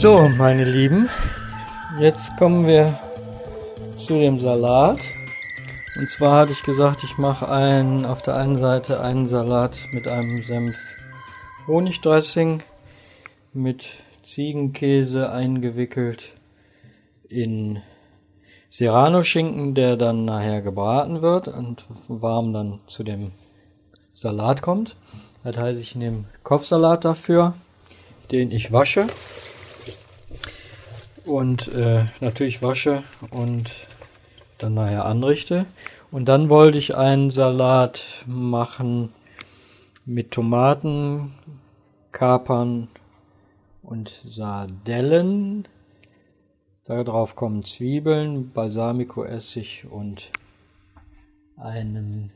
So, meine Lieben, jetzt kommen wir zu dem Salat. Und zwar hatte ich gesagt, ich mache einen, auf der einen Seite einen Salat mit einem Senf Honigdressing mit Ziegenkäse eingewickelt in Serrano-Schinken, der dann nachher gebraten wird und warm dann zu dem Salat kommt. Das heißt, ich nehme Kopfsalat dafür, den ich wasche und äh, natürlich wasche und dann nachher anrichte. Und dann wollte ich einen Salat machen mit Tomaten, Kapern und Sardellen. Darauf kommen Zwiebeln, Balsamico-Essig und einem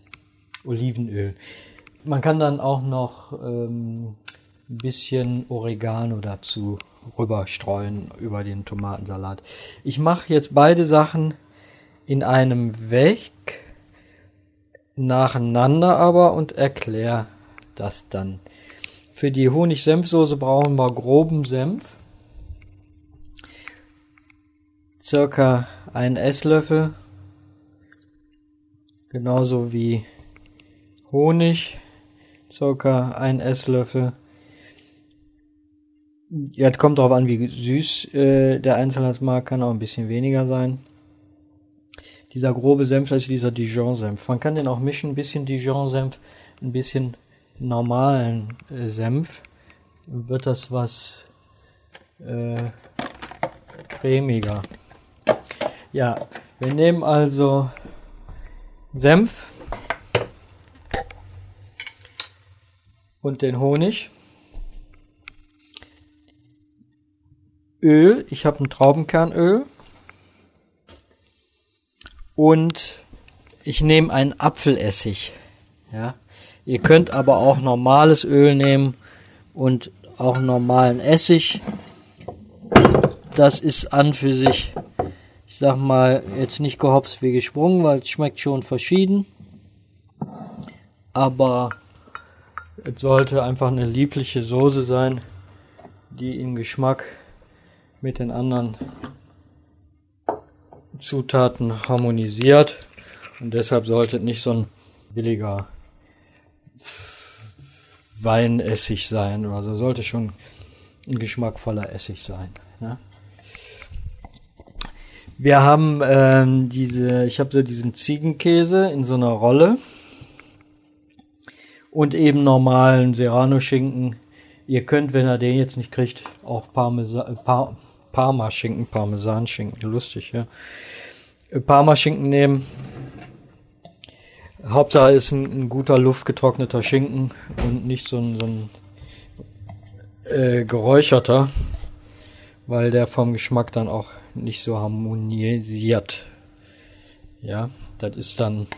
Olivenöl. Man kann dann auch noch ähm, ein bisschen Oregano dazu rüberstreuen über den Tomatensalat. Ich mache jetzt beide Sachen in einem weg, nacheinander aber und erkläre das dann. Für die Honig-Senfsoße brauchen wir groben Senf. Circa ein Esslöffel. Genauso wie Honig. Circa ein Esslöffel. Ja, es kommt darauf an, wie süß äh, der Einzelne mag, kann auch ein bisschen weniger sein. Dieser grobe Senf, ist dieser Dijon-Senf. Man kann den auch mischen, ein bisschen Dijon-Senf, ein bisschen normalen äh, Senf. Wird das was äh, cremiger. Ja, wir nehmen also Senf und den Honig. Öl, ich habe ein Traubenkernöl. Und ich nehme einen Apfelessig. Ja. Ihr könnt aber auch normales Öl nehmen und auch normalen Essig. Das ist an für sich, ich sag mal, jetzt nicht gehopst wie gesprungen, weil es schmeckt schon verschieden. Aber es sollte einfach eine liebliche Soße sein, die im Geschmack mit den anderen Zutaten harmonisiert und deshalb sollte nicht so ein billiger Weinessig sein oder so, sollte schon ein geschmackvoller Essig sein. Ne? Wir haben ähm, diese, ich habe so diesen Ziegenkäse in so einer Rolle und eben normalen Serrano-Schinken. Ihr könnt, wenn ihr den jetzt nicht kriegt, auch Parmesan, Par Parma-Schinken, Parmesan-Schinken, lustig, ja. Äh, Parma-Schinken nehmen. Hauptsache ist ein, ein, guter luftgetrockneter Schinken und nicht so ein, so ein äh, geräucherter, weil der vom Geschmack dann auch nicht so harmonisiert. Ja, das ist dann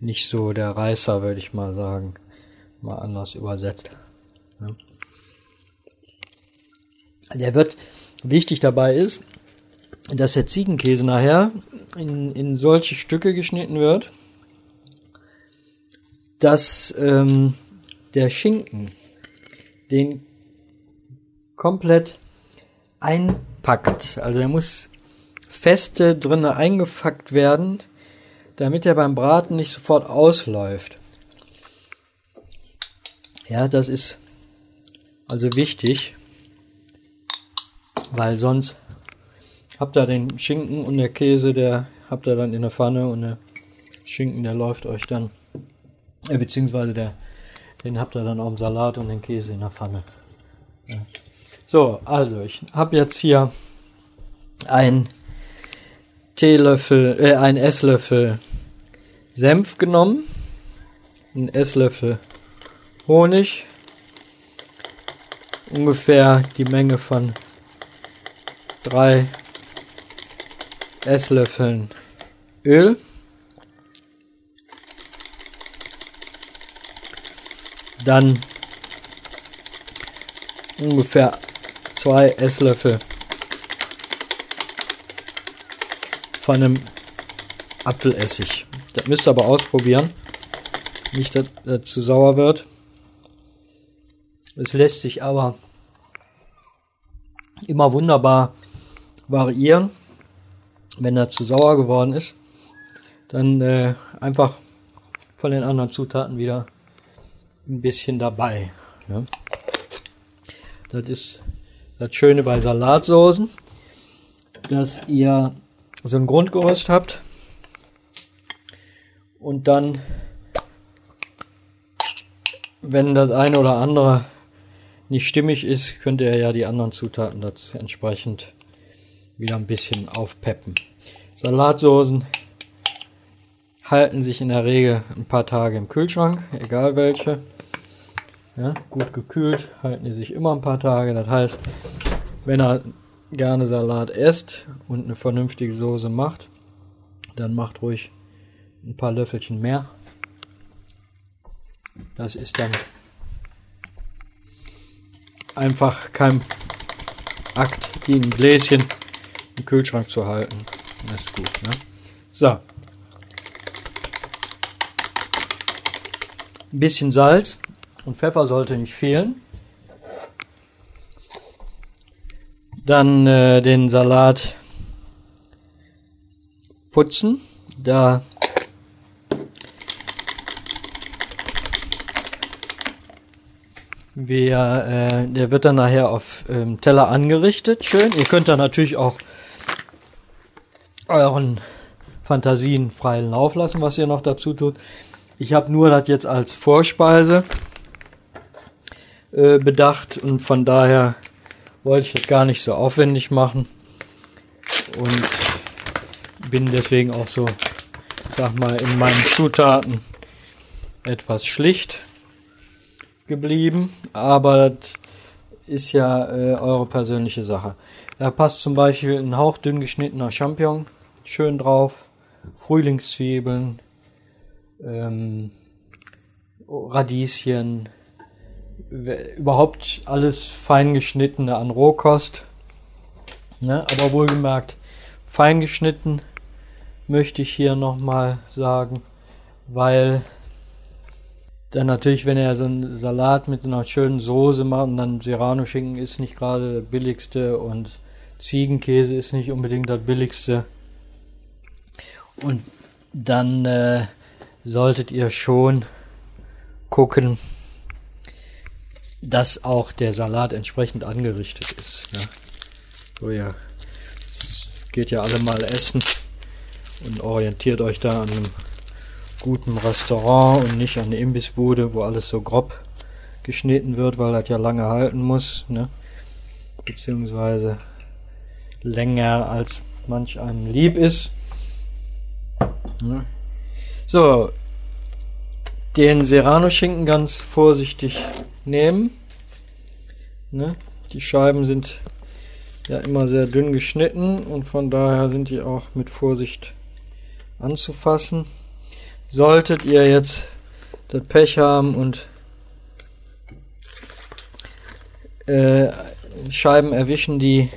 nicht so der Reißer, würde ich mal sagen. Mal anders übersetzt. Ja. Der wird Wichtig dabei ist, dass der Ziegenkäse nachher in, in solche Stücke geschnitten wird, dass ähm, der Schinken den komplett einpackt. Also er muss feste drinne eingefackt werden, damit er beim Braten nicht sofort ausläuft. Ja, das ist also wichtig weil sonst habt ihr den Schinken und der Käse, der habt ihr dann in der Pfanne und der Schinken, der läuft euch dann, äh, beziehungsweise der, den habt ihr dann auch im Salat und den Käse in der Pfanne. Ja. So, also ich habe jetzt hier ein Teelöffel, äh, ein Esslöffel Senf genommen, ein Esslöffel Honig, ungefähr die Menge von drei Esslöffeln Öl. Dann ungefähr zwei Esslöffel von einem Apfelessig. Das müsst ihr aber ausprobieren. Nicht, dass das zu sauer wird. Es lässt sich aber immer wunderbar variieren. Wenn er zu sauer geworden ist, dann äh, einfach von den anderen Zutaten wieder ein bisschen dabei. Ne? Das ist das Schöne bei Salatsoßen, dass ihr so ein Grundgerüst habt und dann, wenn das eine oder andere nicht stimmig ist, könnt ihr ja die anderen Zutaten dazu entsprechend wieder ein bisschen aufpeppen. Salatsoßen halten sich in der Regel ein paar Tage im Kühlschrank, egal welche. Ja, gut gekühlt halten die sich immer ein paar Tage. Das heißt, wenn er gerne Salat esst und eine vernünftige Soße macht, dann macht ruhig ein paar Löffelchen mehr. Das ist dann einfach kein Akt, ein Gläschen im Kühlschrank zu halten. Das ist gut. Ne? So. Ein bisschen Salz und Pfeffer sollte nicht fehlen. Dann äh, den Salat putzen. Da wir, äh, der wird dann nachher auf ähm, Teller angerichtet. Schön. Ihr könnt da natürlich auch euren Fantasien freien Lauf lassen, was ihr noch dazu tut. Ich habe nur das jetzt als Vorspeise äh, bedacht und von daher wollte ich das gar nicht so aufwendig machen und bin deswegen auch so, sag mal, in meinen Zutaten etwas schlicht geblieben, aber das ist ja äh, eure persönliche Sache. Da passt zum Beispiel ein hauchdünn geschnittener Champignon schön drauf, Frühlingszwiebeln, ähm, Radieschen, überhaupt alles fein geschnittene an Rohkost. Ne? Aber wohlgemerkt, fein geschnitten möchte ich hier nochmal sagen, weil dann natürlich, wenn er so einen Salat mit einer schönen Soße macht und dann Serrano-Schinken ist nicht gerade der billigste und Ziegenkäse ist nicht unbedingt das billigste. Und dann äh, solltet ihr schon gucken, dass auch der Salat entsprechend angerichtet ist. Ja. So ja, geht ja alle mal essen und orientiert euch da an einem guten Restaurant und nicht an eine Imbissbude, wo alles so grob geschnitten wird, weil das ja lange halten muss, ne? beziehungsweise länger als manch einem lieb ist. So, den Serrano-Schinken ganz vorsichtig nehmen. Ne? Die Scheiben sind ja immer sehr dünn geschnitten und von daher sind die auch mit Vorsicht anzufassen. Solltet ihr jetzt das Pech haben und äh, Scheiben erwischen, die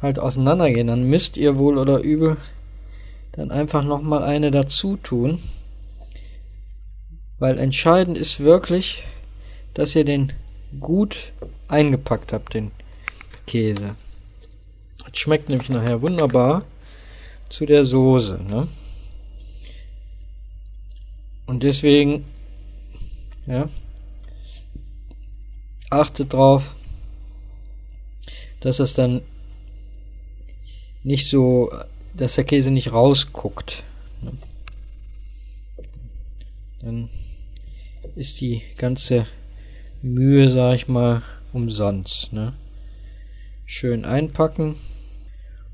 halt auseinandergehen, dann müsst ihr wohl oder übel dann einfach nochmal eine dazu tun. Weil entscheidend ist wirklich, dass ihr den gut eingepackt habt, den Käse. Das schmeckt nämlich nachher wunderbar zu der Soße. Ne? Und deswegen, ja, achtet drauf, dass es dann nicht so, dass der Käse nicht rausguckt. Ne? Dann ist die ganze Mühe, sag ich mal, umsonst. Ne? Schön einpacken.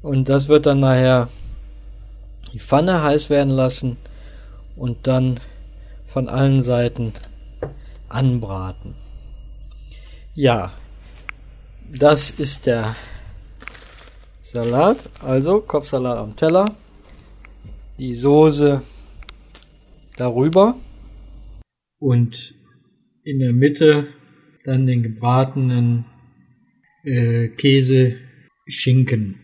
Und das wird dann nachher die Pfanne heiß werden lassen und dann von allen Seiten anbraten. Ja, das ist der Salat, also Kopfsalat am Teller, die Soße darüber und in der Mitte dann den gebratenen äh, Käse Schinken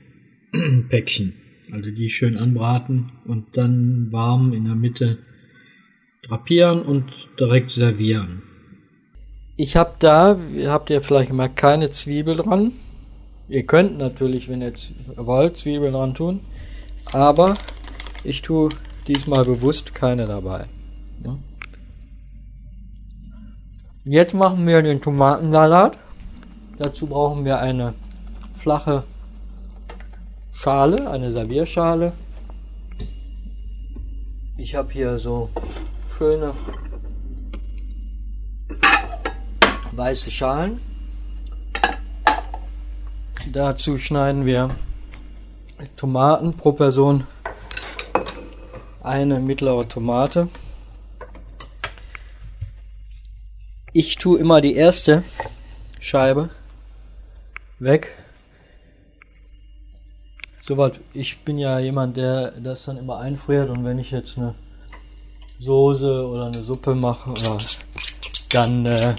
Päckchen. Also die schön anbraten und dann warm in der Mitte drapieren und direkt servieren. Ich habe da, habt ihr vielleicht gemerkt, keine Zwiebel dran. Ihr könnt natürlich, wenn ihr wollt, Zwiebeln dran tun. Aber ich tue diesmal bewusst keine dabei. Jetzt machen wir den Tomatensalat. Dazu brauchen wir eine flache Schale, eine Servierschale. Ich habe hier so schöne weiße Schalen. Dazu schneiden wir Tomaten pro Person eine mittlere Tomate. Ich tue immer die erste Scheibe weg. Soweit, ich bin ja jemand, der das dann immer einfriert und wenn ich jetzt eine Soße oder eine Suppe mache, dann äh,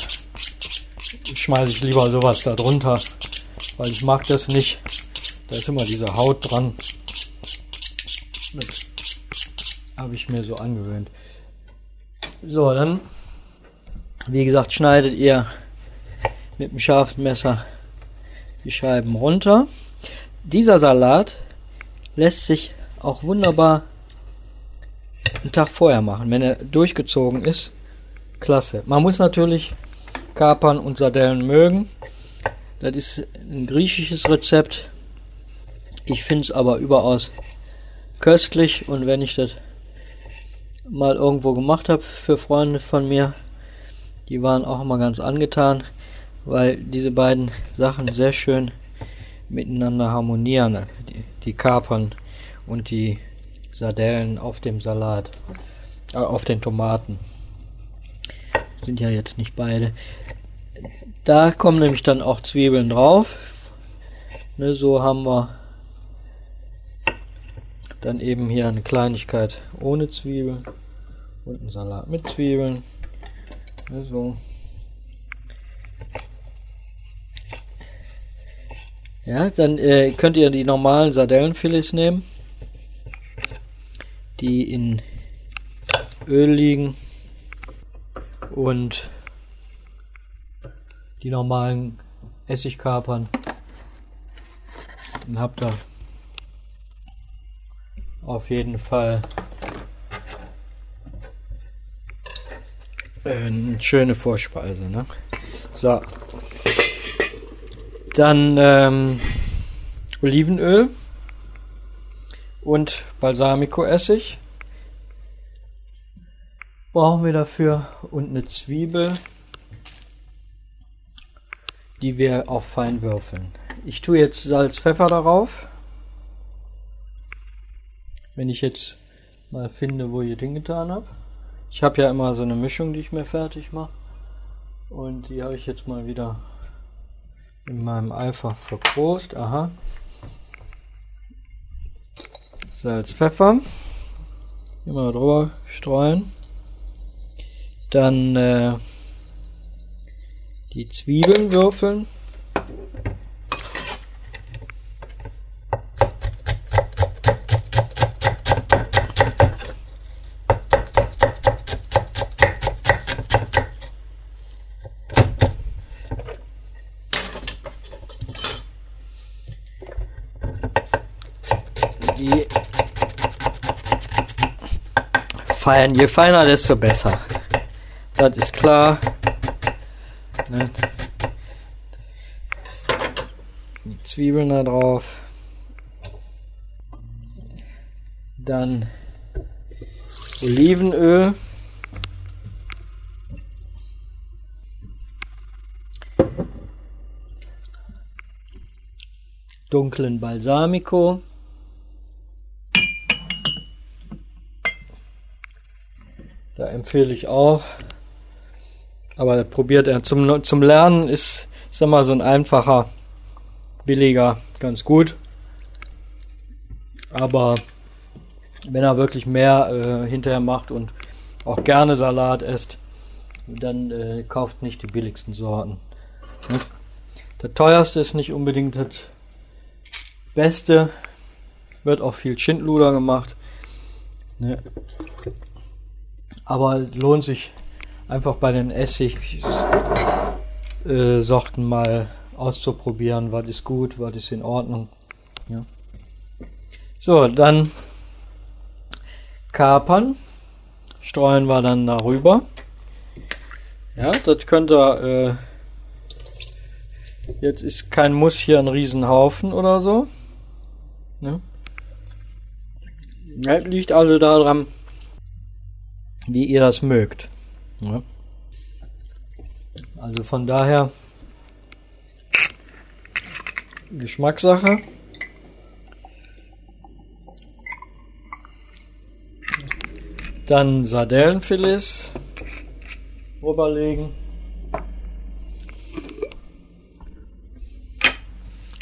schmeiße ich lieber sowas da drunter, weil ich mag das nicht. Da ist immer diese Haut dran. Das habe ich mir so angewöhnt. So, dann, wie gesagt, schneidet ihr mit dem scharfen Messer die Scheiben runter. Dieser Salat lässt sich auch wunderbar einen Tag vorher machen, wenn er durchgezogen ist. Klasse. Man muss natürlich Kapern und Sardellen mögen. Das ist ein griechisches Rezept. Ich finde es aber überaus köstlich und wenn ich das mal irgendwo gemacht habe für Freunde von mir, die waren auch immer ganz angetan, weil diese beiden Sachen sehr schön miteinander harmonieren. Die, die Kapern und die Sardellen auf dem Salat, äh, auf den Tomaten. Sind ja jetzt nicht beide. Da kommen nämlich dann auch Zwiebeln drauf. Ne, so haben wir dann eben hier eine Kleinigkeit ohne Zwiebeln und einen Salat mit Zwiebeln. Ne, so. Ja, dann äh, könnt ihr die normalen Sardellenfilets nehmen, die in Öl liegen und die normalen Essigkapern. Dann habt ihr auf jeden Fall eine schöne Vorspeise. Ne? So. Dann ähm, Olivenöl und Balsamico-Essig brauchen wir dafür und eine Zwiebel, die wir auch fein würfeln. Ich tue jetzt Salz, Pfeffer darauf. Wenn ich jetzt mal finde, wo ich den getan habe. Ich habe ja immer so eine Mischung, die ich mir fertig mache. Und die habe ich jetzt mal wieder in meinem Eifer verprost. Aha. Salz, Pfeffer. Immer drüber streuen. Dann äh, die Zwiebeln würfeln. Feiern, je feiner, desto besser. Das ist klar. Ne? Die Zwiebeln da drauf. Dann Olivenöl. Dunklen Balsamico. Da empfehle ich auch. Aber probiert er zum, zum Lernen ist, ich sag so ein einfacher, billiger, ganz gut. Aber wenn er wirklich mehr äh, hinterher macht und auch gerne Salat esst, dann äh, kauft nicht die billigsten Sorten. Ne? Der teuerste ist nicht unbedingt das Beste. Wird auch viel Schindluder gemacht. Ne? Aber lohnt sich einfach bei den Essigsorten mal auszuprobieren, was ist gut, was ist in Ordnung. Ja. So, dann Kapern streuen wir dann darüber. Ja, das könnt ihr, äh, jetzt ist kein Muss hier ein Riesenhaufen oder so. Ne? Das liegt also daran, wie ihr das mögt. Ja. Also von daher Geschmackssache. Dann Sardellenfilets rüberlegen.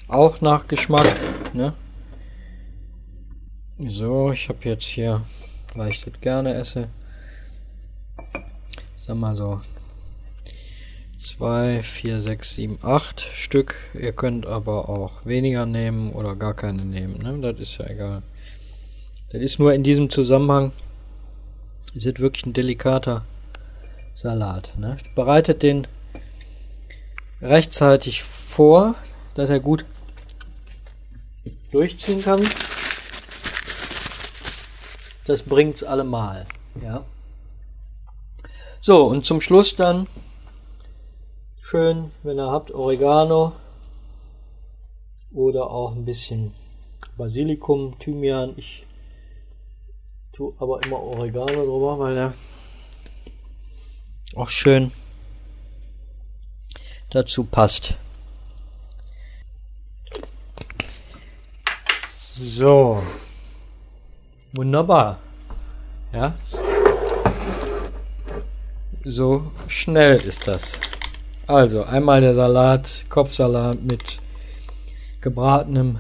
Auch nach Geschmack. Ne? So, ich habe jetzt hier, weil ich das gerne esse, sag mal so 2, 4, 6, 7, 8 Stück. Ihr könnt aber auch weniger nehmen oder gar keine nehmen. Ne? Das ist ja egal. Das ist nur in diesem Zusammenhang Ihr seht wirklich ein delikater Salat. Ne? Bereitet den rechtzeitig vor, dass er gut durchziehen kann. Das bringt's allemal. Ja. So, und zum Schluss dann schön, wenn ihr habt, Oregano oder auch ein bisschen Basilikum, Thymian. Ich tue aber immer Oregano drüber, weil er auch schön dazu passt. So. Wunderbar. Ja. So schnell ist das. Also einmal der Salat, Kopfsalat mit gebratenem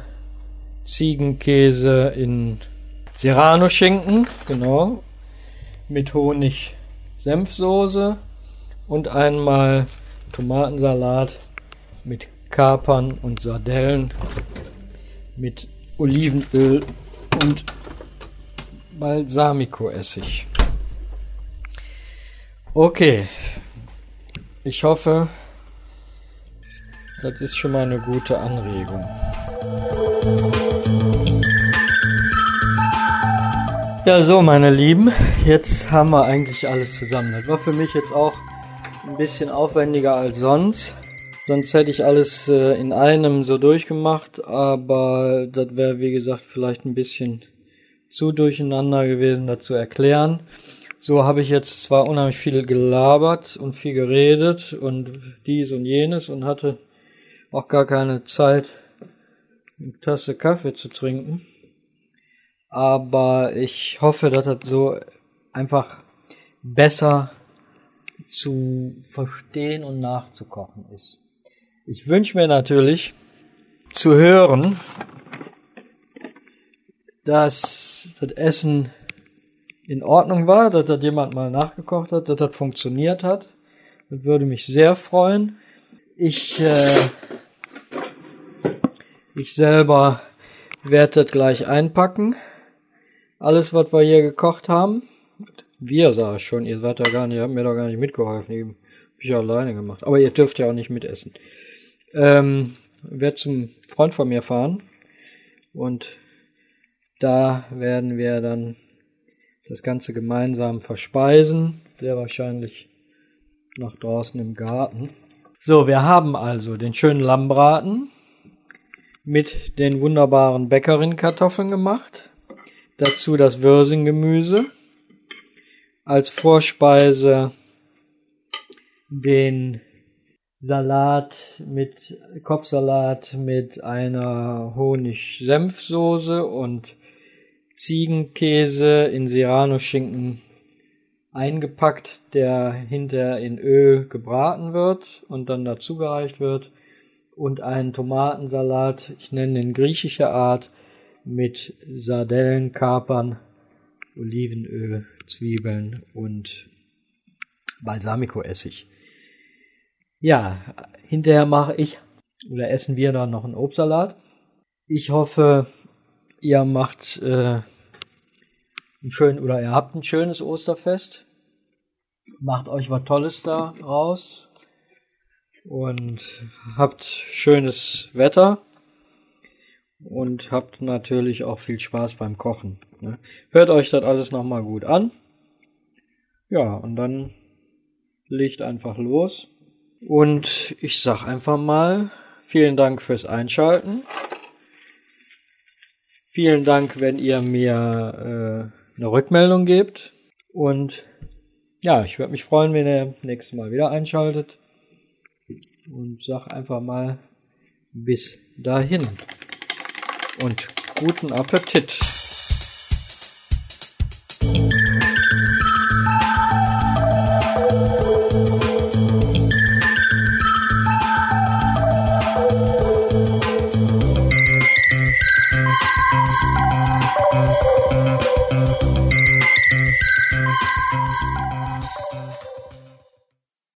Ziegenkäse in Serrano-Schinken, genau, mit Honig, Senfsoße und einmal Tomatensalat mit Kapern und Sardellen mit Olivenöl und Balsamico-Essig. Okay, ich hoffe, das ist schon mal eine gute Anregung. Ja, so meine Lieben, jetzt haben wir eigentlich alles zusammen. Das war für mich jetzt auch ein bisschen aufwendiger als sonst. Sonst hätte ich alles äh, in einem so durchgemacht, aber das wäre wie gesagt vielleicht ein bisschen zu durcheinander gewesen, dazu erklären. So habe ich jetzt zwar unheimlich viel gelabert und viel geredet und dies und jenes und hatte auch gar keine Zeit, eine Tasse Kaffee zu trinken aber ich hoffe, dass das so einfach besser zu verstehen und nachzukochen ist. Ich wünsche mir natürlich zu hören, dass das Essen in Ordnung war, dass das jemand mal nachgekocht hat, dass das funktioniert hat. Das würde mich sehr freuen. Ich, äh, ich selber werde das gleich einpacken alles, was wir hier gekocht haben. Wir sah es schon, ihr seid ja gar nicht, ihr habt mir doch gar nicht mitgeholfen, ich hab ich alleine gemacht. Aber ihr dürft ja auch nicht mitessen. Ähm, werde zum Freund von mir fahren und da werden wir dann das Ganze gemeinsam verspeisen. Sehr wahrscheinlich nach draußen im Garten. So, wir haben also den schönen Lammbraten mit den wunderbaren Bäckerin-Kartoffeln gemacht. Dazu das Würsinggemüse. Als Vorspeise den Salat mit Kopfsalat mit einer Honig-Senfsoße und Ziegenkäse in Serrano-Schinken eingepackt, der hinterher in Öl gebraten wird und dann dazugereicht wird. Und einen Tomatensalat, ich nenne den griechischer Art, mit Sardellen, Kapern, Olivenöl, Zwiebeln und Balsamico-Essig. Ja, hinterher mache ich oder essen wir dann noch einen Obstsalat. Ich hoffe, ihr macht äh, ein schön oder ihr habt ein schönes Osterfest. Macht euch was Tolles da raus und habt schönes Wetter und habt natürlich auch viel Spaß beim Kochen. Ne? Hört euch das alles nochmal gut an. Ja, und dann legt einfach los. Und ich sag einfach mal, vielen Dank fürs Einschalten. Vielen Dank, wenn ihr mir äh, eine Rückmeldung gebt. Und ja, ich würde mich freuen, wenn ihr nächstes Mal wieder einschaltet. Und sag einfach mal bis dahin. Und guten Appetit.